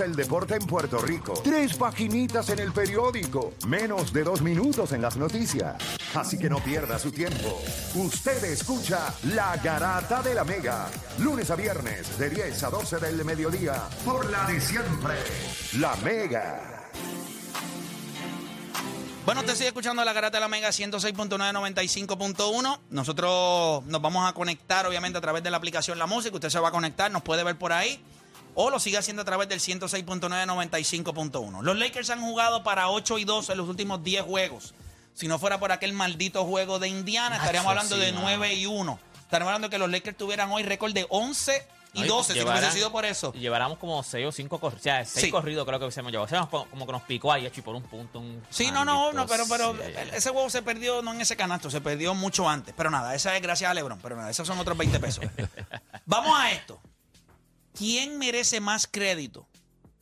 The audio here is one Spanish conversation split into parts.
El deporte en Puerto Rico. Tres paginitas en el periódico. Menos de dos minutos en las noticias. Así que no pierda su tiempo. Usted escucha La Garata de la Mega. Lunes a viernes de 10 a 12 del mediodía. Por la de siempre. La Mega. Bueno, usted sigue escuchando la Garata de la Mega 106.995.1. Nosotros nos vamos a conectar, obviamente, a través de la aplicación La Música. Usted se va a conectar, nos puede ver por ahí. O lo sigue haciendo a través del 106.995.1. Los Lakers han jugado para 8 y 2 en los últimos 10 juegos. Si no fuera por aquel maldito juego de Indiana, estaríamos hablando de 9 y 1. Estaríamos hablando de que los Lakers tuvieran hoy récord de 11 y No, y 12, si no llevarán- hubiese sido por eso. Y lleváramos como 6 o 5 corridos. O sea, 6 Sí. corridos creo que hubiésemos llevado. O sea, como, que nos picó ahí, hecho, y por un punto. Un Sí, no, no, no, pero, ese juego se perdió no en ese canasto, se perdió mucho antes. Pero nada, esa es gracias a LeBron, pero nada, esos son otros 20 pesos. Vamos a esto. ¿Quién merece más crédito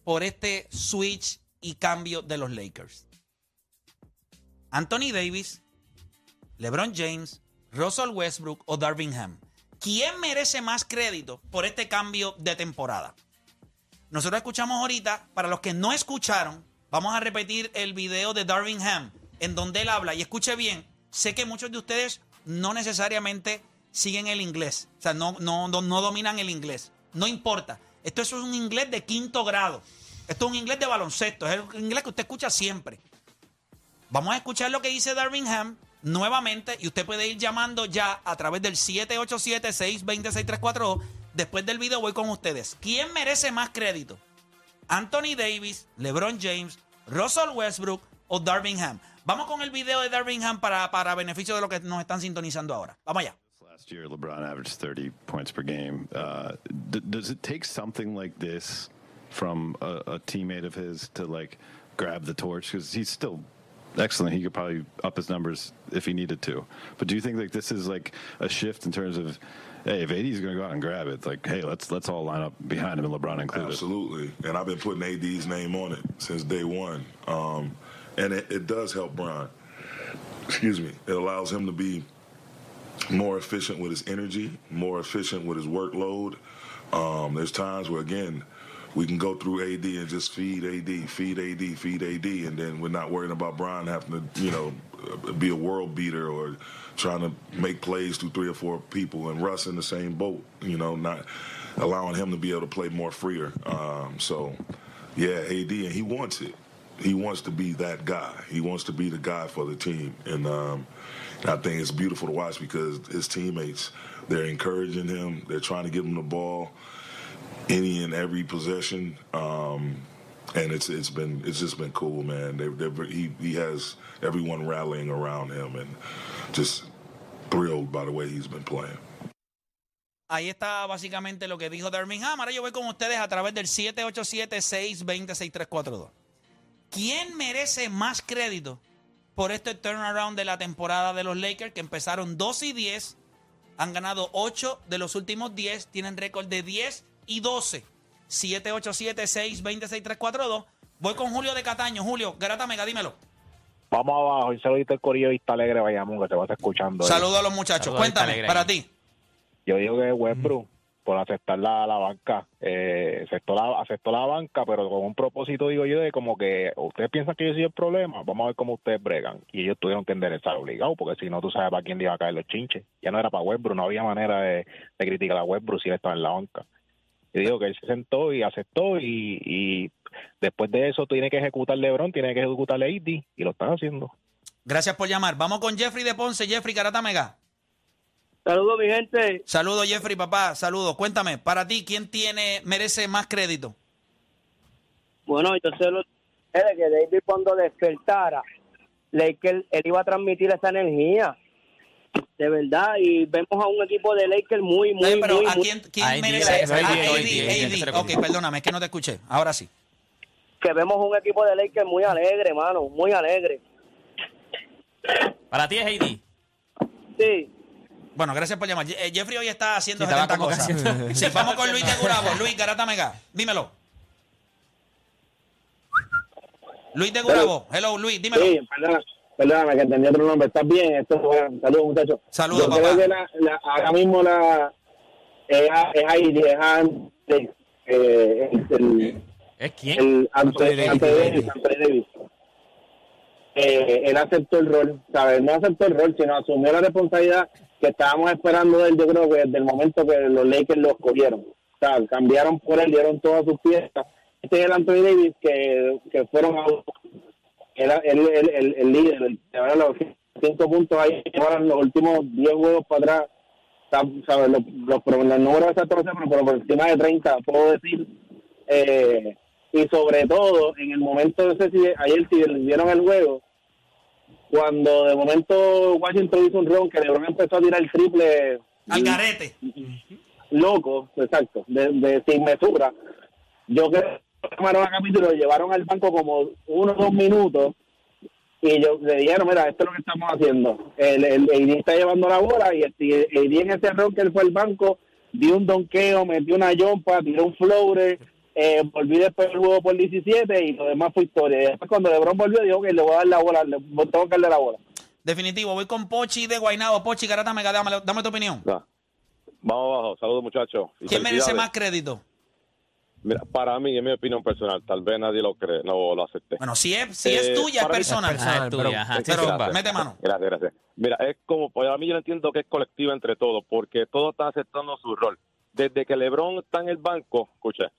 por este switch y cambio de los Lakers? Anthony Davis, LeBron James, Russell Westbrook o Darvin Ham. ¿Quién merece más crédito por este cambio de temporada? Nosotros escuchamos ahorita, para los que no escucharon, vamos a repetir el video de Darvin Ham, en donde él habla, y escuche bien, sé que muchos de ustedes no necesariamente siguen el inglés, o sea, no, no, no dominan el inglés, no importa, esto es un inglés de quinto grado, esto es un inglés de baloncesto, es el inglés que usted escucha siempre. Vamos a escuchar lo que dice Darvin Ham nuevamente y usted puede ir llamando ya a través del 787-620-6342. Después del video voy con ustedes. ¿Quién merece más crédito? Anthony Davis, LeBron James, Russell Westbrook o Darvin Ham. Vamos con el video de Darvin Ham para, para beneficio de lo que nos están sintonizando ahora. Vamos allá. Last year, LeBron averaged 30 points per game. Uh, d- does it take something like this from a, a teammate of his to like grab the torch? Because he's still excellent. He could probably up his numbers if he needed to. But do you think like this is like a shift in terms of, hey, if AD is going to go out and grab it, like, hey, let's let's all line up behind him and LeBron included. Absolutely. And I've been putting AD's name on it since day one. Um, and it, it does help Brian. Excuse me. It allows him to be more efficient with his energy, more efficient with his workload. Um, there's times where, again, we can go through AD and just feed AD, feed AD, feed AD, and then we're not worrying about Brian having to, you know, be a world beater or trying to make plays through three or four people and Russ in the same boat, you know, not allowing him to be able to play more freer. Um, so, yeah, AD, and he wants it. He wants to be that guy. He wants to be the guy for the team, and um, I think it's beautiful to watch because his teammates they're encouraging him. They're trying to give him the ball any and every possession, um, and it's it's been it's just been cool, man. They, he he has everyone rallying around him, and just thrilled by the way he's been playing. Ahí está básicamente lo que dijo Darvin Ham. Ahora yo voy con ustedes a través del 787-620-6342. ¿Quién merece más crédito por este turnaround de la temporada de los Lakers que empezaron 2 y 10? Han ganado 8 de los últimos 10. Tienen récord de 10 y 12. 787-620-6342. Voy con Julio de Cataño. Julio, Garata Mega, dímelo. Vamos abajo, y saludito el corillo Vista Alegre, Bayamón, que te vas escuchando. ahí. Saludos a los muchachos. Saludos, Cuéntame, para ti. Yo digo que Westbrook, por aceptar la, la banca, eh, aceptó, la, aceptó la banca, pero con un propósito, digo yo, de como que ustedes piensan que yo soy el problema, vamos a ver cómo ustedes bregan. Y ellos tuvieron que enderezar obligado, porque si no, tú sabes para quién iba a caer los chinches. Ya no era para Westbrook, no había manera de, de criticar a Westbrook si él estaba en la banca. Yo digo que él se sentó y aceptó y, y después de eso tiene que ejecutar LeBron, tiene que ejecutar AD y lo están haciendo. Gracias por llamar. Vamos con Jeffrey de Ponce. Jeffrey, Garata Mega. Saludos, mi gente. Saludos, Jeffrey, papá. Saludos. Cuéntame, para ti, ¿quién tiene, merece más crédito? Bueno, entonces lo, era que David cuando despertara, él iba a transmitir esa energía. De verdad, y vemos a un equipo de Lakers muy, muy, No, pero muy, ¿a quién, quién merece? AD, AD, AD, AD, AD. Ok, perdóname, es que no te escuché. Ahora sí. que vemos un equipo de Lakers muy alegre, mano, muy alegre. Para ti es AD. Sí. Bueno, gracias por llamar. Eh, Jeffrey hoy está haciendo Sí, estaba 70 como que cosas. haciendo- Sí, vamos con Luis de Gurabo. Luis, Garata Mega. Dímelo. Luis de Gurabo. Hello, Luis, dímelo. Sí, perdona, perdóname que entendí otro nombre. ¿Estás bien? Esto, bueno, saludos, muchachos. Saludos, Yo papá. creo que la, la- ahora mismo la, es, a- es ahí, es a- eh, el, el- ¿Es quién? el Anthony, Anthony Anthony Davis. Davis, Anthony Davis. Eh, él aceptó el rol, ¿sabes? No aceptó el rol, sino asumió la responsabilidad que estábamos esperando de él, yo creo que desde el momento que los Lakers lo escogieron. O sea, cambiaron por él, dieron todas sus piezas. Este es el Anthony Davis que, que fueron a... Era el, el, líder, el los cinco puntos ahí, ahora los últimos 10 juegos para atrás, ¿sabes? Los, los, los, números exactos pero por encima de 30, puedo decir. Eh, y sobre todo, en el momento, no sé si ayer si le dieron el juego, cuando de momento Washington hizo un ron, que LeBron empezó a tirar el triple Al garete. loco, exacto, de, de sin mesura. Yo creo que tomaron a capítulo, lo llevaron al banco como uno o dos minutos y yo le dijeron, mira, esto es lo que estamos haciendo. El, el, AD está llevando la bola y el, el AD en ese error que él fue al banco, dio un donqueo, metió una yompa, tiró un floater, eh, volví después del juego por 17 y lo demás fue historia. Y después cuando LeBron volvió, dijo que le voy a dar la bola, le tengo que darle la bola. Definitivo, voy con Pochi de Guaynabo. Pochi, Garata Mega, dame, dame tu opinión. Va. Vamos abajo, saludos muchachos. ¿Quién merece más crédito? Mira, para mí, en mi opinión personal, tal vez nadie lo cree, no lo acepté. Bueno, si es, si es Eh, tuya, es personal. Ah, es tuya, pero- ajá. Sí, Pero zumba. mete mano. Gracias, gracias. Mira, es como, para mí yo entiendo que es colectiva entre todos, porque todos están aceptando su rol. Desde que LeBron está en el banco, escucha,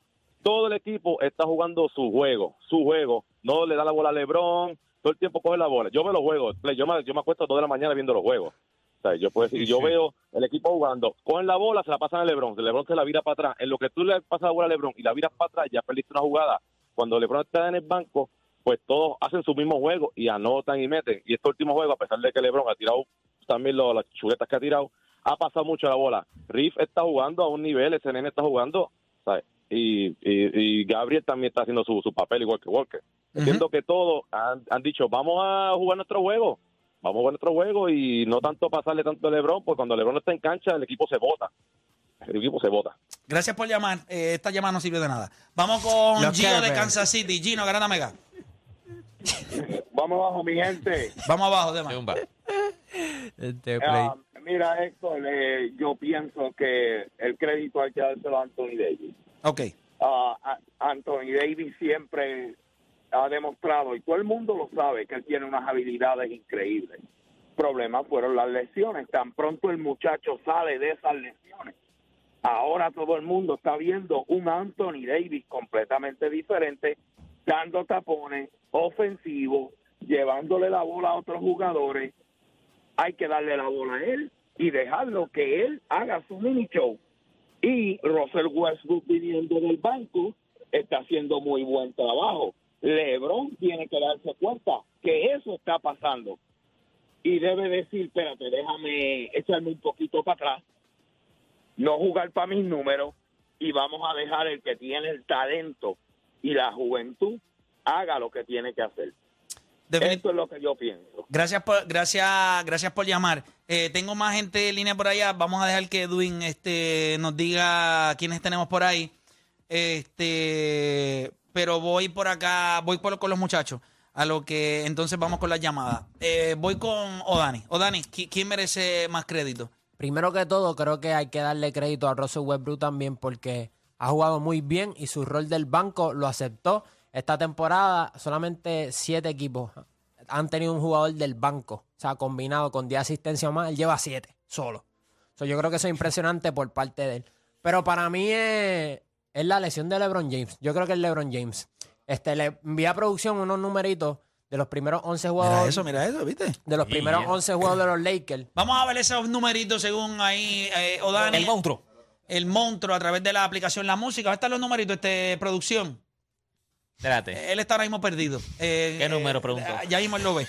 todo el equipo está jugando su juego, su juego. No le da la bola a LeBron, todo el tiempo coge la bola. Yo me lo juego, yo me, yo me acuesto a dos de la mañana viendo los juegos. O sea, yo puedo decir, yo veo el equipo jugando, cogen la bola, se la pasan a LeBron, LeBron se la vira para atrás. En lo que tú le pasas la bola a LeBron y la viras para atrás, ya perdiste una jugada. Cuando LeBron está en el banco, pues todos hacen su mismo juego y anotan y meten. Y este último juego, a pesar de que LeBron ha tirado también lo- las chuletas que ha tirado, ha pasado mucho la bola. Riff está jugando a un nivel, ese nene está jugando, ¿sabes? Y, y, y Gabriel también está haciendo su, su papel igual que Walker. Entiendo que todos han, han dicho, vamos a jugar nuestro juego, vamos a jugar nuestro juego y no tanto pasarle tanto a LeBron, porque cuando LeBron está en cancha, el equipo se bota. El equipo se bota. Gracias por llamar. Eh, esta llamada no sirve de nada. Vamos con Los Gino de. Kansas City. Gino, Garata Mega. Vamos abajo, mi gente. Vamos abajo. Zumba. Este. Ah, mira, Héctor, eh, yo pienso que el crédito hay que dárselo a Anthony Davis. Ok. A- Anthony Davis siempre ha demostrado, y todo el mundo lo sabe, que él tiene unas habilidades increíbles. Problemas fueron las lesiones. Tan pronto el muchacho sale de esas lesiones, ahora todo el mundo está viendo un Anthony Davis completamente diferente, dando tapones, ofensivo, llevándole la bola a otros jugadores. Hay que darle la bola a él y dejarlo que él haga su mini show y Russell Westbrook viniendo del banco está haciendo muy buen trabajo. LeBron tiene que darse cuenta que eso está pasando y debe decir, espérate, déjame echarme un poquito para atrás, no jugar para mis números y vamos a dejar el que tiene el talento y la juventud haga lo que tiene que hacer. Defini- Esto es lo que yo pienso. Gracias por, gracias, gracias por llamar. Eh, tengo más gente en línea por allá. Vamos a dejar que Edwin este, nos diga quiénes tenemos por ahí. Este, pero voy por acá, voy por, con los muchachos. A lo que entonces vamos con las llamadas. Eh, voy con Odani. Odani, ¿qui- ¿quién merece más crédito? Primero que todo, creo que hay que darle crédito a Russell Westbrook también porque ha jugado muy bien y su rol del banco lo aceptó. Esta temporada solamente siete equipos han tenido un jugador del banco, o sea, combinado con 10 asistencias o más, él lleva siete solo. So, yo creo que eso es impresionante por parte de él. Pero para mí es, es la lesión de LeBron James. Yo creo que es LeBron James. Este, le envía a producción unos numeritos de los primeros 11 juegos. Mira eso, mira eso, ¿viste? De los primeros 11 juegos de los Lakers. Vamos a ver esos numeritos según ahí, eh, Odani. El monstruo. El monstruo a través de la aplicación La Música. ¿Dónde están los numeritos, este, producción? Espérate. Él está ahora mismo perdido. Eh, ¿Qué número, eh, pregunto? ya mismo él lo ve.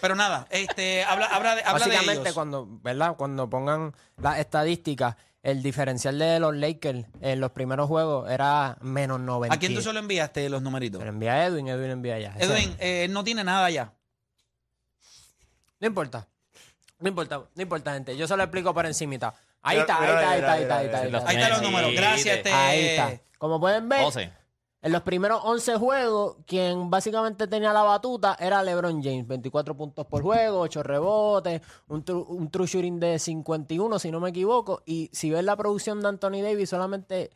Pero nada, este, habla, habla de, habla de Básicamente, ellos. cuando, ¿verdad? Cuando pongan las estadísticas, el diferencial de los Lakers en los primeros juegos era menos 90. ¿A quién tú solo enviaste los numeritos? Se lo envía a Edwin, Edwin envía allá. Edwin, eh, él no tiene nada ya. No importa. No importa, no importa, gente. Yo se lo explico por encimita. Ahí Mira, está, ahí mira, está, ahí mira, está, ahí mira, está, ahí está. mira, ahí mira. está. Ahí están los números. Gracias, este. Ahí está. Como pueden ver, 12. En los primeros 11 juegos, quien básicamente tenía la batuta era LeBron James. 24 puntos por juego, 8 rebotes, un, tru- un true shooting de 51, si no me equivoco. Y si ves la producción de Anthony Davis, solamente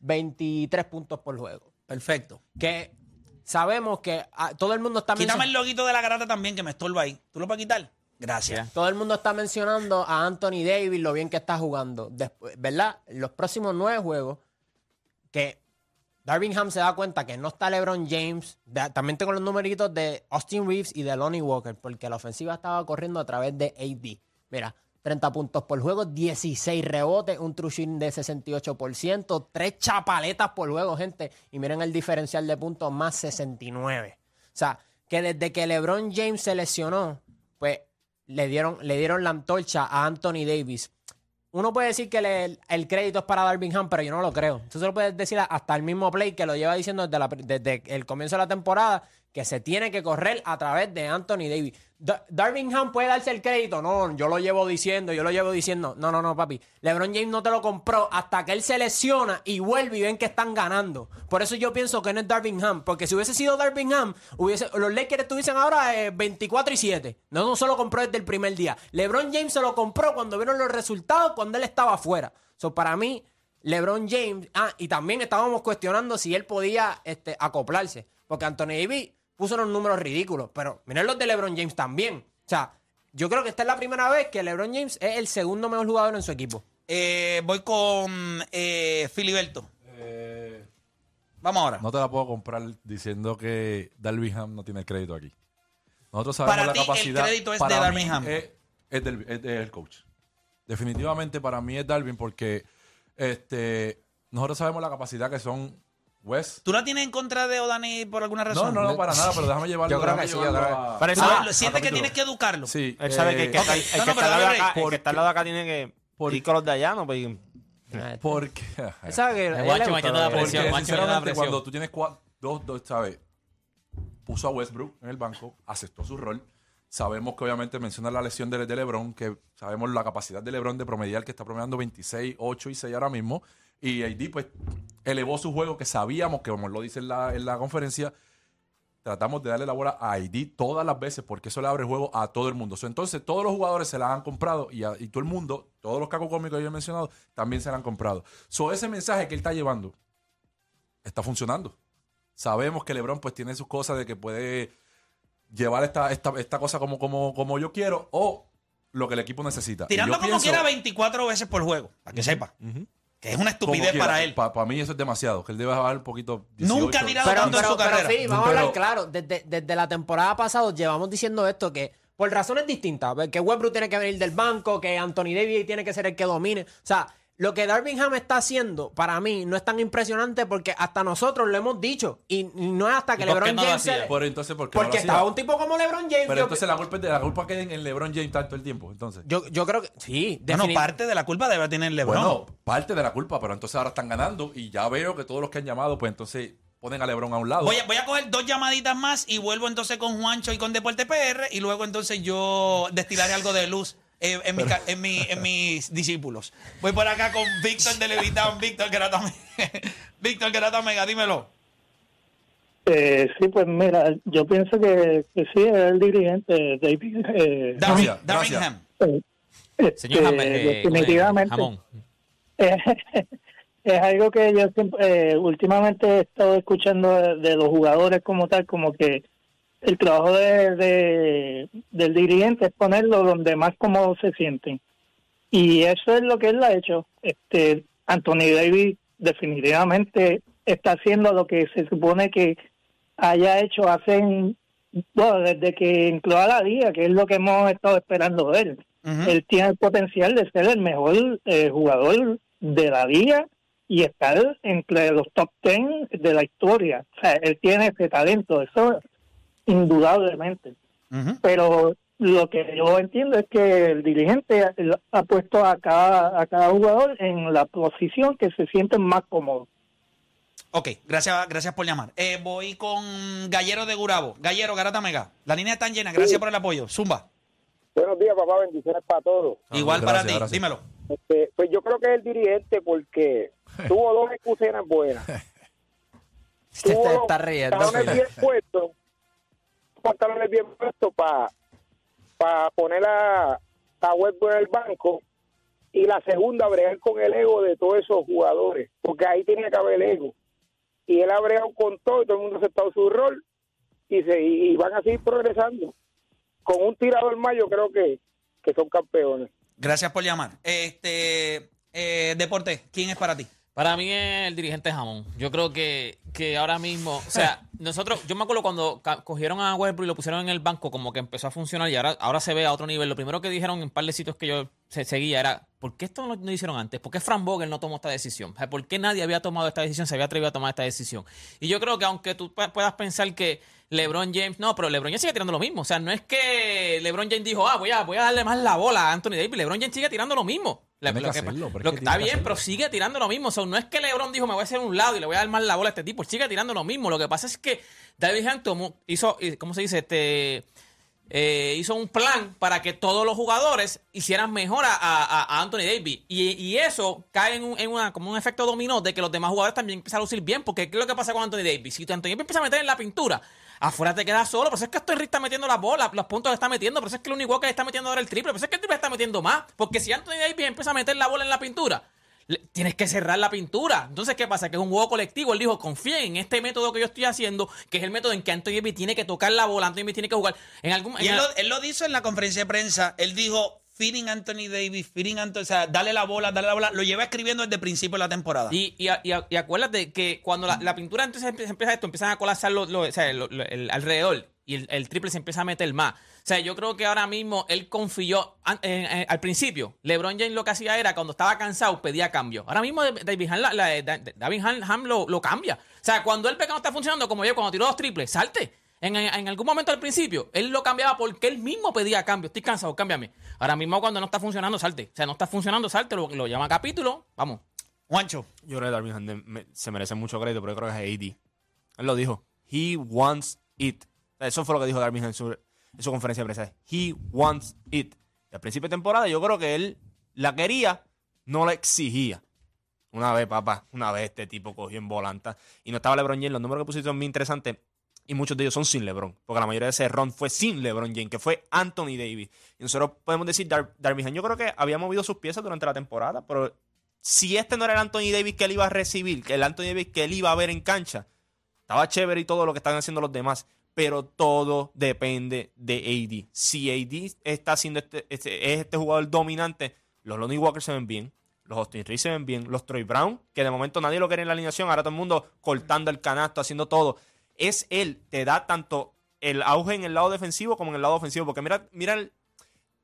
23 puntos por juego. Perfecto. Que sabemos que ah, todo el mundo está Quítame el mencionando. loguito de la garata también que me estorba ahí. ¿Tú lo puedes quitar? Gracias. Todo el mundo está mencionando a Anthony Davis, lo bien que está jugando. Después, ¿Verdad? Los próximos nueve juegos, que Darvingham se da cuenta que no está LeBron James. también tengo los numeritos de Austin Reeves y de Lonnie Walker, porque la ofensiva estaba corriendo a través de AD. Mira, 30 puntos por juego, 16 rebotes, un true de 68%, 3 chapaletas por juego, gente. Y miren el diferencial de puntos, más 69. O sea, que desde que LeBron James se lesionó, pues le dieron, le dieron la antorcha a Anthony Davis. Uno puede decir que le- el crédito es para Darvingham, pero yo no lo creo. Tú se lo puedes decir hasta el mismo Play que lo lleva diciendo desde, la- desde el comienzo de la temporada que se tiene que correr a través de Anthony Davis. Da- Darvingham puede darse el crédito. No, yo lo llevo diciendo, yo lo llevo diciendo. No, no, no, papi. LeBron James no te lo compró hasta que él se lesiona y vuelve y ven que están ganando. Por eso yo pienso que no es Darvingham. Porque si hubiese sido Darvingham, hubiese, los Lakers estuviesen ahora eh, 24 y 7. No, no se lo compró desde el primer día. LeBron James se lo compró cuando vieron los resultados, cuando él estaba afuera. So, para mí, LeBron James. Ah, y también estábamos cuestionando si él podía este, acoplarse. Porque Anthony Davis puso unos números ridículos. Pero miren los de LeBron James también. O sea, yo creo que esta es la primera vez que LeBron James es el segundo mejor jugador en su equipo. Eh, voy con eh, Filiberto. Vamos ahora. No te la puedo comprar diciendo que Darvingham no tiene crédito aquí. Nosotros sabemos Para la ti, el capacidad. crédito es para de mí Darvingham. Es, es del, es del coach. Definitivamente para mí es Darvin porque este, nosotros sabemos la capacidad que son West. ¿Tú la tienes en contra de Odani por alguna No, razón? no, no, para nada, pero déjame llevarlo. Yo creo que sí, yo creo a- que- Pero ¿Tú eso- lo- sientes que capítulo. tienes que educarlo? Sí. Él sabe que el que, eh, está, el que No, no, está pero al lado de dale acá, el que está al lado de acá tiene que Por- ir con los de allá, ¿no? Pues, Porque, Él sabe que a él le Guacho gusta metiendo la lo de- presión. porque Juancho, me da sinceramente presión. cuando tú tienes cua- dos, dos, ¿sabes? Puso a Westbrook en el banco, aceptó su rol. Sabemos que obviamente menciona la lesión de, de LeBron, que sabemos la capacidad de LeBron de promediar, que está promediando 26, 8 y 6 ahora mismo. Y AD pues elevó su juego, que sabíamos que, como lo dice en la, en la conferencia, tratamos de darle la bola a ID todas las veces porque eso le abre juego a todo el mundo. So, entonces, todos los jugadores se la han comprado y, a- y todo el mundo, todos los cacos cómicos que yo he mencionado, también se la han comprado. So, ese mensaje que él está llevando está funcionando. Sabemos que LeBron pues tiene sus cosas de que puede llevar esta, esta, esta cosa como, como, como yo quiero o lo que el equipo necesita. Tirando como pienso- quiera 24 veces por juego, para que sepa. Que es una estupidez quiera. para él. Para mí eso es demasiado, que él debe bajar un poquito. 18. Nunca ha tirado Pero, tanto en pero, su pero carrera. sí, vamos a hablar claro. Desde, desde la temporada pasada llevamos diciendo esto que por razones distintas, que Westbrook tiene que venir del banco, que Anthony Davis tiene que ser el que domine. O sea, lo que Darvingham está haciendo para mí no es tan impresionante porque hasta nosotros lo hemos dicho y, no es hasta que ¿Y por qué LeBron no James hacía? se- Por entonces, ¿por qué no porque estaba un tipo como LeBron James. Pero yo, entonces la culpa es de la culpa queda en, LeBron James tanto el tiempo. Entonces, yo, yo creo que sí, Bueno, parte de la culpa debe tener LeBron. bueno, parte de la culpa, pero entonces ahora están ganando y ya veo que todos los que han llamado, pues entonces ponen a LeBron a un lado. Voy a, voy a coger dos llamaditas más y vuelvo entonces con Juancho y con Deporte PR y luego entonces yo destilaré algo de luz eh, en, mi en, mi- en mis discípulos. Voy por acá con Víctor de Levitown. Víctor Garata Víctor Garata Mega, dímelo. Eh, sí, pues mira, yo pienso que, que sí, es el dirigente, David. Eh, Gracias, Darvingham. este, señor eh, definitivamente. Jamón. Eh, es algo que yo siempre, eh, últimamente he estado escuchando de, de los jugadores como tal, como que el trabajo de, de- del dirigente es ponerlo donde más cómodos se sienten. Y eso es lo que él ha hecho. Este Anthony Davis definitivamente está haciendo lo que se supone que haya hecho hace, bueno, desde que entró a la liga, que es lo que hemos estado esperando de él él tiene el potencial de ser el mejor eh, jugador de la liga y estar entre los top 10 de la historia. O sea, él tiene ese talento, eso indudablemente. Pero lo que yo entiendo es que el dirigente ha puesto a cada, a cada jugador en la posición que se sienten más cómodos. Ok, gracias, gracias por llamar. Eh, voy con Gallero de Gurabo. Gallero, Garata Mega. La línea está llena. Gracias por el apoyo. Zumba. Buenos días, papá. Bendiciones para todos. Igual gracias, para ti. gracias. Dímelo. Este, pues yo creo que es el dirigente porque tuvo dos excusenas buenas. Te Tuvo está- está riendo, bien puestos, pantalones bien puestos para poner a, a Westbrook en el banco y la segunda bregar con el ego de todos esos jugadores, porque ahí tenía que haber ego. y él ha bregado con todo y todo el mundo ha aceptado su rol y, se, y van a seguir progresando. Con un tirador más yo creo que, que son campeones. Gracias por llamar. Este, eh, Deporte, ¿quién es para ti? Para mí es el dirigente Jamón. Yo creo que, que ahora mismo, o sea, nosotros, yo me acuerdo cuando cogieron a Westbrook y lo pusieron en el banco, como que empezó a funcionar y ahora, ahora se ve a otro nivel. Lo primero que dijeron en un par de sitios que yo se- seguía era, ¿por qué esto no lo no hicieron antes? ¿Por qué Frank Vogel no tomó esta decisión? O sea, ¿Por qué nadie había tomado esta decisión, se había atrevido a tomar esta decisión? Y yo creo que aunque tú pu- puedas pensar que LeBron James, no, pero LeBron James sigue tirando lo mismo. O sea, no es que LeBron James dijo, ah, voy a, voy a darle más la bola a Anthony Davis. LeBron James sigue tirando lo mismo. Lo que hacerlo, lo está bien, hacerlo. pero sigue tirando lo mismo. O sea, no es que LeBron dijo, me voy a hacer un lado y le voy a dar más la bola a este tipo. Sigue tirando lo mismo. Lo que pasa es que David Hunt tomó- hizo, ¿cómo se dice? Este, eh, hizo un plan para que todos los jugadores hicieran mejor a, a- a Anthony Davis. Y, y eso cae en, un, en una, como un efecto dominó de que los demás jugadores también empiezan a lucir bien. Porque ¿qué es lo que pasa con Anthony Davis? Si Anthony Davis empieza a meter en la pintura, afuera te quedas solo. Por eso es que estoy está metiendo las bolas, los puntos que está metiendo. Por eso es que el único que está metiendo ahora el triple. Por eso es que el triple está metiendo más. Porque si Anthony Davis empieza a meter la bola en la pintura, le- tienes que cerrar la pintura. Entonces, ¿qué pasa? Que es un juego colectivo. Él dijo, confíen en este método que yo estoy haciendo, que es el método en que Anthony Davis tiene que tocar la bola, Anthony Davis tiene que jugar. En algún Y en él el- lo, él lo dijo en la conferencia de prensa. Él dijo, feeding Anthony Davis, feeding Anthony, o sea, dale la bola, dale la bola. Lo lleva escribiendo desde el principio de la temporada. Y, y, y, acuérdate que cuando la, la pintura entonces empieza, esto, empiezan a colapsar lo- lo- el alrededor y el, el triple se empieza a meter más. O sea, yo creo que ahora mismo él confió al principio. LeBron James lo que hacía era cuando estaba cansado pedía cambio. Ahora mismo David Ham, la- la- da- David Ham- lo, lo cambia. O sea, cuando que no está funcionando, como yo cuando tiró dos triples, salte. En, en- en algún momento al principio, él lo cambiaba porque él mismo pedía cambio. Estoy cansado, cámbiame. Ahora mismo cuando no está funcionando, salte. O sea, no está funcionando, salte. Lo, lo llama capítulo. Vamos. Juancho. Yo creo que Ham me- se merece mucho crédito, pero yo creo que es AD. Él lo dijo. He wants it. Eso fue lo que dijo Darvin Ham en su, en su conferencia de prensa. He wants it. Y al principio de temporada yo creo que él la quería, no la exigía. Una vez, papá, una vez este tipo cogió en volanta y no estaba LeBron James. Los números que pusiste son muy interesantes y muchos de ellos son sin LeBron, porque la mayoría de ese run fue sin LeBron James, que fue Anthony Davis. Y nosotros podemos decir, Dar Ham, yo creo que había movido sus piezas durante la temporada, pero si este no era el Anthony Davis que él iba a recibir, que el Anthony Davis que él iba a ver en cancha, estaba chévere y todo lo que están haciendo los demás, pero todo depende de AD. Si AD está haciendo este, este- es este jugador dominante, los Lonnie Walker se ven bien, los Austin Reeves se ven bien, los Troy Brown, que de momento nadie lo quiere en la alineación, ahora todo el mundo cortando el canasto, haciendo todo. Es él, te da tanto el auge en el lado defensivo como en el lado ofensivo, porque mira, mira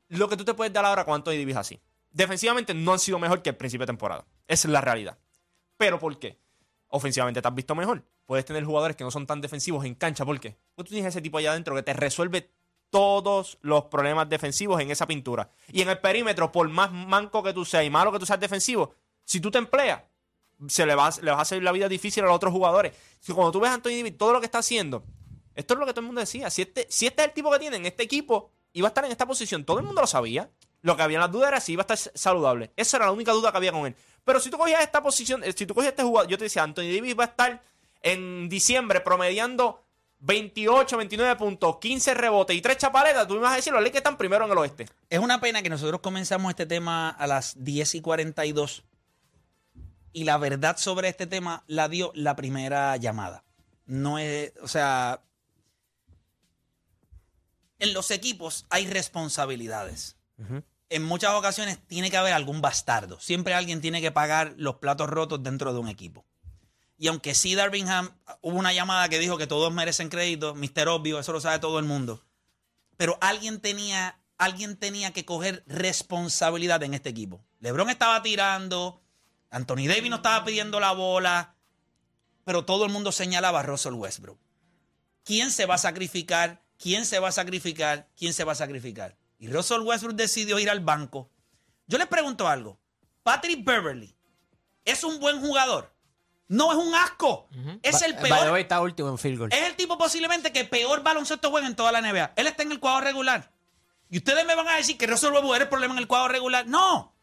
lo que tú te puedes dar ahora con Anthony Davis así. Defensivamente no han sido mejor que el principio de temporada. Esa es la realidad. ¿Pero por qué? Ofensivamente te has visto mejor. Puedes tener jugadores que no son tan defensivos en cancha. ¿Por qué? Porque tú tienes ese tipo allá adentro que te resuelve todos los problemas defensivos en esa pintura. Y en el perímetro, por más manco que tú seas y malo que tú seas defensivo, si tú te empleas, se le, vas, le vas a hacer la vida difícil a los otros jugadores. Si cuando tú ves a Anthony Davis, todo lo que está haciendo, esto es lo que todo el mundo decía. Si este, si este es el tipo que tienen, este equipo iba a estar en esta posición, todo el mundo lo sabía. Lo que había en las dudas era si iba a estar saludable. Esa era la única duda que había con él. Pero si tú cogías esta posición, eh, si tú cogías este jugador, yo te decía, Anthony Davis va a estar en diciembre promediando 28, 29 puntos, 15 rebotes y 3 chapaletas, tú me vas a decir los Lakers están primero en el oeste. Es una pena que nosotros comenzamos este tema a las 10 y 42 y la verdad sobre este tema la dio la primera llamada. No es, o sea, en los equipos hay responsabilidades. En muchas ocasiones tiene que haber algún bastardo. Siempre alguien tiene que pagar los platos rotos dentro de un equipo. Y aunque sí, Darvingham, hubo una llamada que dijo que todos merecen crédito, Mr. Obvio, eso lo sabe todo el mundo. Pero alguien tenía, alguien tenía que coger responsabilidad en este equipo. LeBron estaba tirando, Anthony Davis no estaba pidiendo la bola, pero todo el mundo señalaba a Russell Westbrook. ¿Quién se va a sacrificar? ¿Quién se va a sacrificar? ¿Quién se va a sacrificar? Y Russell Westbrook decidió ir al banco. Yo les pregunto algo. Patrick Beverly es un buen jugador. No es un asco. Es el peor. está último en field goal. Es el tipo posiblemente que peor baloncesto juega en toda la NBA. Él está en el cuadro regular. Y ustedes me van a decir que Russell Westbrook era el problema en el cuadro regular. No.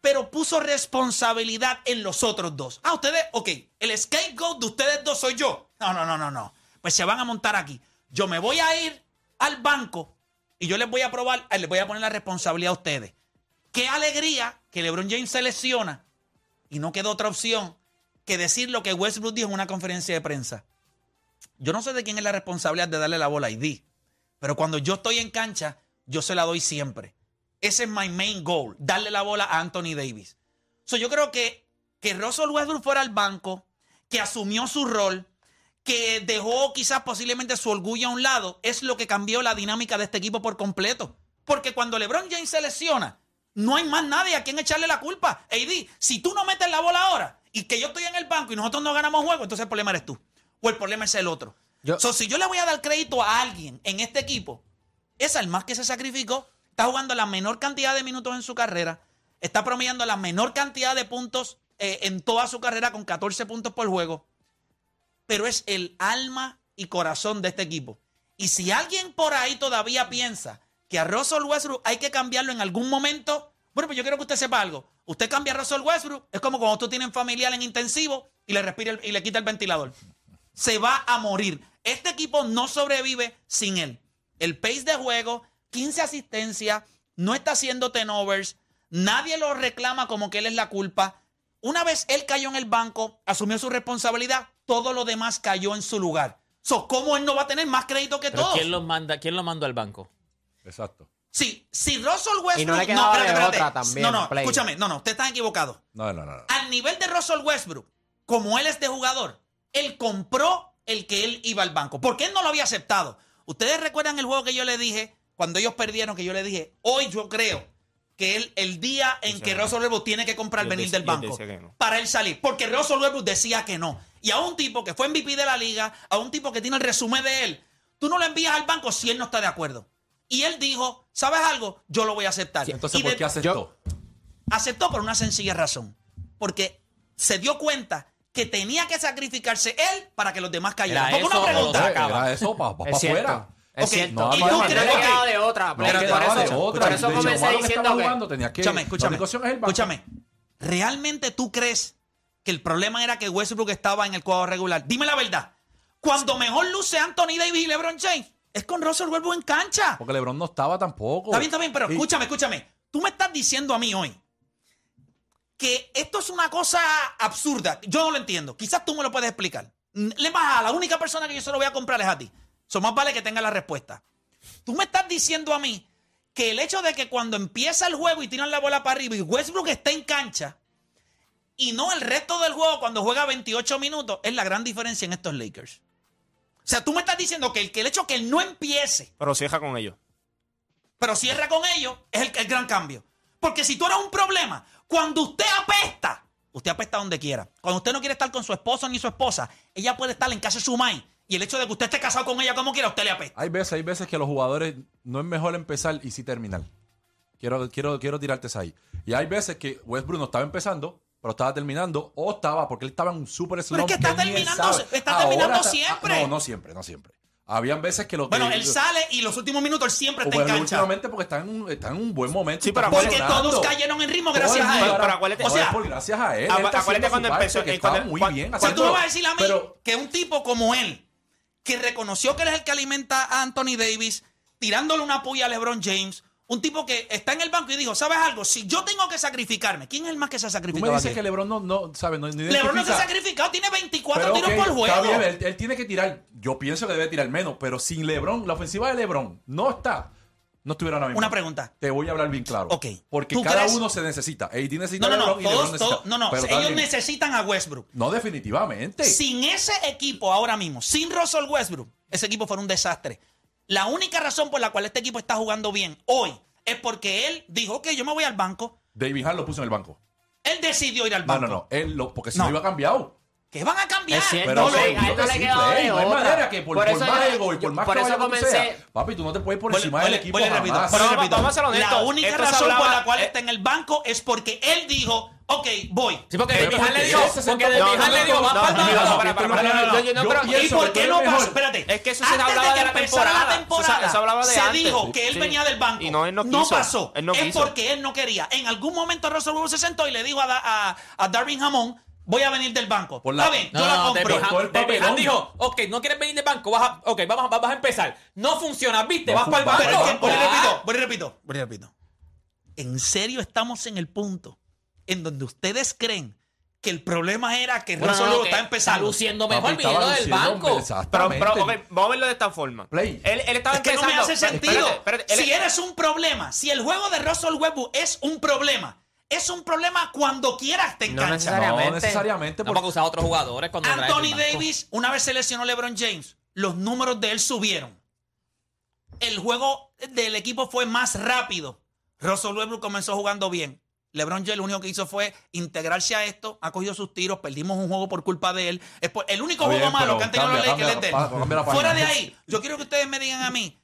Pero puso responsabilidad en los otros dos. Ah, ustedes, ok, el scapegoat de ustedes dos soy yo. No, no, no, no, no. Pues se van a montar aquí. Yo me voy a ir al banco y yo les voy a probar, eh, les voy a poner la responsabilidad a ustedes. Qué alegría que LeBron James se lesiona y no queda otra opción que decir lo que Westbrook dijo en una conferencia de prensa. Yo no sé de quién es la responsabilidad de darle la bola a ID, pero cuando yo estoy en cancha, yo se la doy siempre. Ese es my main goal, darle la bola a Anthony Davis. So, yo creo que que Russell Westbrook fuera al banco, que asumió su rol, que dejó quizás posiblemente su orgullo a un lado, es lo que cambió la dinámica de este equipo por completo. Porque cuando LeBron James se lesiona, no hay más nadie a quien echarle la culpa. AD, si tú no metes la bola ahora y que yo estoy en el banco y nosotros no ganamos juego, entonces el problema eres tú. O el problema es el otro. So, si yo le voy a dar crédito a alguien en este equipo, es al más que se sacrificó. Está jugando la menor cantidad de minutos en su carrera. Está promediando la menor cantidad de puntos eh, en toda su carrera con 14 puntos por juego. Pero es el alma y corazón de este equipo. Y si alguien por ahí todavía piensa que a Russell Westbrook hay que cambiarlo en algún momento, bueno, pues yo quiero que usted sepa algo. Usted cambia a Russell Westbrook, es como cuando tú tienes familiar en intensivo y le respira y le quita el ventilador. Se va a morir. Este equipo no sobrevive sin él. El pace de juego, 15 asistencias, no está haciendo turnovers, nadie lo reclama como que él es la culpa. Una vez él cayó en el banco, asumió su responsabilidad, todo lo demás cayó en su lugar. So, ¿Cómo él no va a tener más crédito que todos? ¿quién lo manda? ¿Quién lo mandó al banco? Exacto. Sí, si Russell Westbrook. Y no le otra también, No, no, play. escúchame, no, no, usted está equivocado. No, no, no. no. Al nivel de Russell Westbrook, como él es de jugador, él compró el que él iba al banco. Porque él no lo había aceptado. Ustedes recuerdan el juego que yo le dije, cuando ellos perdieron, que yo le dije, hoy yo creo que él, el día en que Russell Westbrook tiene que comprar Yo venir del banco no. para él salir. Porque Russell Westbrook decía que no. Y a un tipo que fue MVP de la liga, a un tipo que tiene el resumen de él, tú no lo envías al banco si él no está de acuerdo. Y él dijo, ¿sabes algo? Yo lo voy a aceptar. Entonces, Y ¿por de- qué aceptó? aceptó por una sencilla razón. Porque se dio cuenta que tenía que sacrificarse él para que los demás cayeran. Era Porque eso una pregunta. Era eso, para afuera. Es Ok, cierto. no, y le ok, quedaba de otra. Por Pero quedaba eso, otra. por eso comencé que diciendo que- jugando, tenía que- Escúchame, escúchame. Escúchame. ¿Realmente tú crees que el problema era que Westbrook estaba en el cuadro regular? Dime la verdad. Cuando mejor luce Anthony Davis y LeBron James, es con Russell Westbrook en cancha. Porque LeBron no estaba tampoco. Está bien, está bien, pero escúchame, escúchame. Tú me estás diciendo a mí hoy que esto es una cosa absurda. Yo no lo entiendo. Quizás tú me lo puedes explicar. Le más a la única persona que yo se lo voy a comprar es a ti. So más vale que tenga la respuesta. Tú me estás diciendo a mí que el hecho de que cuando empieza el juego y tiran la bola para arriba y Westbrook está en cancha y no el resto del juego cuando juega 28 minutos es la gran diferencia en estos Lakers. O sea, tú me estás diciendo que el, que el hecho que él no empiece Pero deja con ellos. pero cierra con ellos, es el, el gran cambio. Porque si tú eres un problema, cuando usted apesta, usted apesta donde quiera. Cuando usted no quiere estar con su esposo ni su esposa, ella puede estar en casa de su mai. Y el hecho de que usted esté casado con ella como quiera, a usted le apesta. Hay veces, hay veces que los jugadores no es mejor empezar y sí terminar. Quiero, quiero, quiero tirarte esa ahí. Y hay veces que Westbrook no estaba empezando, pero estaba terminando, o estaba, porque él estaba en un super slump. es que está terminando- está Ahora terminando está- siempre. No, no siempre, no siempre. Habían veces que lo que. Bueno, él sale y los últimos minutos él siempre está Bueno, en cancha. últimamente porque está en un, está en un buen momento. Sí, pero Porque todos cayeron en ritmo gracias a él. Pero acuérdate- O sea, por gracias a él. Él está acuérdate cuando empezó- que estaba cuando- muy cuando- bien. O sea, tú me vas a decir a mí pero- que un tipo como él, que reconoció que él es el que alimenta a Anthony Davis, tirándole una puya a LeBron James, un tipo que está en el banco y dijo, ¿sabes algo? Si yo tengo que sacrificarme, ¿quién es el más que se ha Tú sacrificado me dices aquí? que LeBron no, no sabe, no, no LeBron no se ha sacrificado, tiene 24 Pero, tiros ok, por juego. Está bien, él, él tiene que tirar. Yo pienso que debe tirar menos, pero sin LeBron, la ofensiva de LeBron no está. No estuviera ahora mismo. Una pregunta. Te voy a hablar bien claro. Ok. Porque ¿Tú cada crees- uno se necesita. AD necesita No, no, no, LeBron y LeBron todos, necesita. todos- no, no, Pero ellos también- necesitan a Westbrook. No, definitivamente. Sin ese equipo ahora mismo, sin Russell Westbrook, ese equipo fuera un desastre. La única razón por la cual este equipo está jugando bien hoy es porque él dijo, ok, yo me voy al banco. David Hall lo puso en el banco. Él decidió ir al No, banco. no, no. Él lo, porque si No. no, iba cambiado. Que van a cambiar. Es cierto, Pero no, sí, yo no que le sí, quedaba Play, de no hay otra. manera que por, Por por eso más ego y por más por eso que comencé- papi, tú no te puedes por encima del equipo repito, Pero repito. vamos a La única esto razón por la cual eh, está en el banco es porque él dijo, ok, voy. Sí, porque Hall le dijo, porque Hall dijo, para ¿Y por qué no pasó? Espérate. Es que eso se hablaba que de la temporada. la temporada, Eso se- eso hablaba de se antes. dijo que él Sí. venía del banco. Y no, él no quiso. pasó. Él no es porque él no quería. En algún momento Russell Wilson se sentó y le dijo a, Da- a, a Darvin Hamon, voy a venir del banco. Por la- Está bien, No, yo la no, compro. Ham dijo, ok, no quieres venir del banco, vas a, ok, vamos, a- vas a empezar. No funciona, viste, No vas para el banco. Pero vuelvo y repito, vuelvo y repito, vuelvo y repito. ¿En serio estamos en el punto en donde ustedes creen que el problema era que Bueno, Russell no, está empezando. está luciendo mejor Papi, viniendo del banco. Pero, vamos a verlo de esta forma. Play. Él, él estaba Es que no me empezando. hace sentido. Espérate, espérate, él- si eres un problema, si el juego de Russell Westbrook es un problema, es un problema cuando quieras te No engancha. necesariamente. No necesariamente. No, porque usaba otros jugadores cuando Anthony. Davis, una vez se lesionó LeBron James, los números de él subieron. El juego del equipo fue más rápido. Russell Westbrook comenzó jugando bien. LeBron James lo único que hizo fue integrarse a esto, ha cogido sus tiros, perdimos un juego por culpa de él. Es por- el único juego malo que han tenido los cambia, Lakers es de él. cambia. Fuera de ahí, yo quiero que ustedes me digan a mí,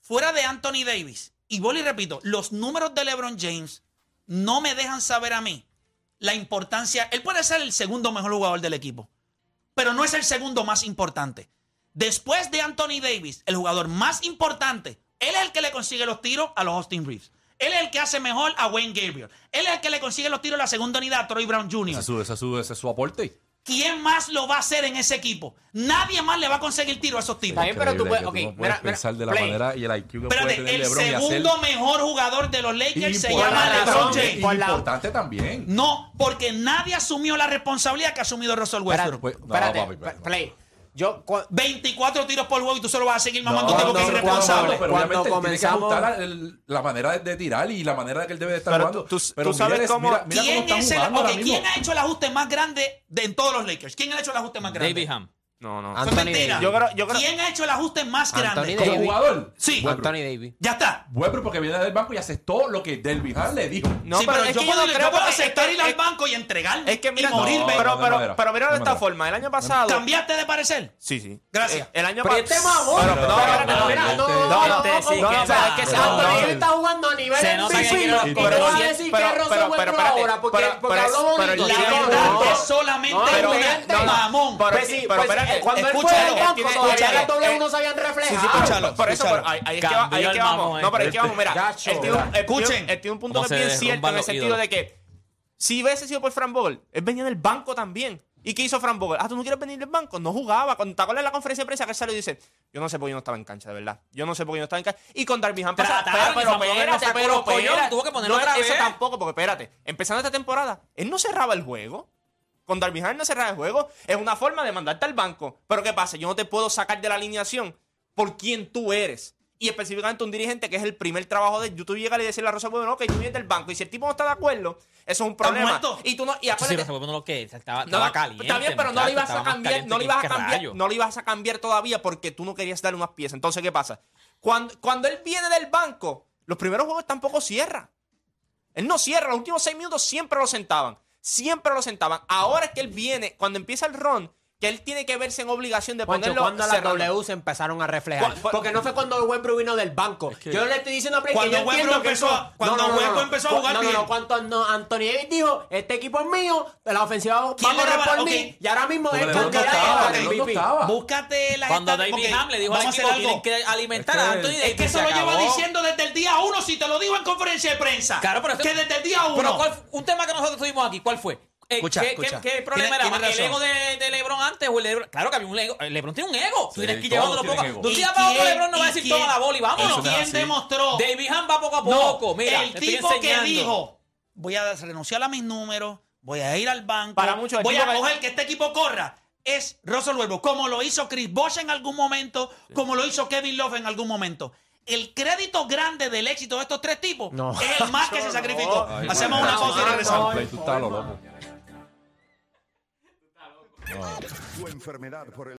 fuera de Anthony Davis, y vuelvo y repito, los números de LeBron James no me dejan saber a mí la importancia. Él puede ser el segundo mejor jugador del equipo, pero no es el segundo más importante. Después de Anthony Davis, el jugador más importante, él es el que le consigue los tiros a los Austin Reeves. Él es el que hace mejor a Wayne Gabriel. Él es el que le consigue los tiros a la segunda unidad a Troy Brown Jr. Ese ese es su, ese es su aporte. ¿Quién más lo va a hacer en ese equipo? Nadie más le va a conseguir tiro a esos tipos. Está bien, pero tú puedes. que Ok, no puedes mira, mira, pensar de la Play. manera y el IQ que puede Espérate, tener el LeBron y hacer. segundo mejor jugador de los Lakers se llama LeBron James. Importante también. No, porque nadie asumió la responsabilidad que ha asumido Russell Westbrook. Pues, no, Espérate, papi, pero no. Play. Yo. cu- 24 tiros por juego y tú solo vas a seguir mamando No, tipo que no, es irresponsable. pero Cuando obviamente él tiene que comenzamos- ajustar la, el- la manera de, de tirar y la manera de que él debe de estar Pero jugando. tú- tú- pero tú sabes mira, cómo- mira, mira cómo ¿Quién, están es el, jugando ok, ahora mismo. ¿Quién ha hecho el ajuste más grande de, en todos los Lakers? ¿Quién ha hecho el ajuste más grande? David Ham. No, no. Eso es Anthony mentira. Davis. Yo creo- yo creo- ¿Quién ha hecho el ajuste más Anthony grande? Davis. Como jugador. Sí. Westbrook. Anthony Davis. Ya está. Westbrook porque viene del banco y aceptó lo que Delvin Ham le dijo. No, sí, pero, pero es yo que yo puedo, no yo creo puedo que- aceptar es- ir al es- banco y entregarme Es que mira, y morirme. pero, no, pero, pero mira de De esta forma. El año pasado. ¿Cambiaste de parecer? Sí, sí. Gracias. Eh, El año Pero pasado. este mamón. Pero, Pero, no, no, no, no, no, no, no, no, este sí no, que no, pero va. es que se- No, Anthony no, Davis está jugando a nivel Se nota que MVP. vas a pero- pero- pero espérate, ahora porque, pero- porque pero- habló pero bonito. el La chico- verdad no. es solamente No, pero- una no, no. mamón. Pero- Pues sí, pero pues, espérate, eh, cuando él fue escúchalo, al banco, tiene- todavía escúchalo, las doble uno se habían reflejado. escúchalo. Por eso, pero ahí, ahí es que, va- ahí es Cambió que el vamos. No, pero ahí es este. que vamos. Mira, Escuchen. él tiene un punto que es bien cierto en el sentido de que si hubiese sido por Fran Vogel, él venía del banco también. ¿Y qué hizo Fran Vogel? Ah, ¿tú no quieres venir del banco? No jugaba. Cuando te acuerdas de la conferencia de prensa que él salió y dice, yo no sé por qué yo no estaba en cancha, de verdad. Yo no sé por qué yo no estaba en cancha. Y con Darby Ham pasa- Trataron, pero, pero no pero tuvo que ponerlo No, otra Eso vez. tampoco, porque espérate. Empezando esta temporada, él no cerraba el juego. Con Darby no cerraba el juego. Es una forma de mandarte al banco. Pero ¿qué pasa? Yo no te puedo sacar de la alineación por quien tú eres. Y específicamente un dirigente que es el primer trabajo de él. Yo tú llegas y decirle a Rosa bueno, ok, tú vienes del banco. Y si el tipo no está de acuerdo, eso es un problema. Y tú no, y Sí, Rosa no lo que estaba, no, estaba caliente. Está bien, pero no le ibas a cambiar, no le ibas a cambiar, no le ibas a cambiar todavía porque tú no querías darle unas piezas. Entonces, ¿qué pasa? Cuando, cuando él viene del banco, los primeros juegos tampoco cierra. Él no cierra, los últimos seis minutos siempre lo sentaban. Siempre lo sentaban. Ahora es que él viene, cuando empieza el ron, que él tiene que verse en obligación de ponerlo cuando las cerrando. W se empezaron a reflejar. Cu- cu- Porque no fue cuando Westbrook vino del banco. Yo le estoy diciendo a Play Cuando que yo entiendo Westbrook que empezó cuando Westbrook empezó a jugar no, bien. No, no, cuando no, Anthony Davis dijo, este equipo es mío, la ofensiva va a ¿Quién le correr por mí. Y ahora mismo Porque es no estaba, no estaba. Búscate la Cuando David Ham le dijo vamos al a hacer equipo, algo. tienen que alimentar a Anthony Davis. Es que eso lo lleva diciendo desde el día uno, si te lo digo en conferencia de prensa. Claro, pero que este- desde el día uno. Pero ¿cuál fu- un tema que nosotros tuvimos aquí, ¿cuál fue? Eh, Escucha, ¿qué, escucha. qué- qué problema Tiene- era? tiene ¿El ego de, de LeBron antes o el LeBron? Claro que había un ego. El LeBron tiene un ego. Sí, Tienes que llevándolo tienen poco. De un ¿Y día para otro LeBron no va a decir quién- toma la bola y vámonos. ¿Y quién demostró? David Ham va poco a No, poco. Mira, el tipo que dijo, voy a renunciar a mis números, voy a ir al banco, Para muchos voy a que- coger que este equipo corra. Es Russell Westbrook, como lo hizo Chris Bosh en algún momento, como lo hizo Kevin Love en algún momento. El crédito grande del éxito de estos tres tipos No. es el más que se sacrificó. Ay, Hacemos una pausa y no, regresamos. Tu enfermedad por el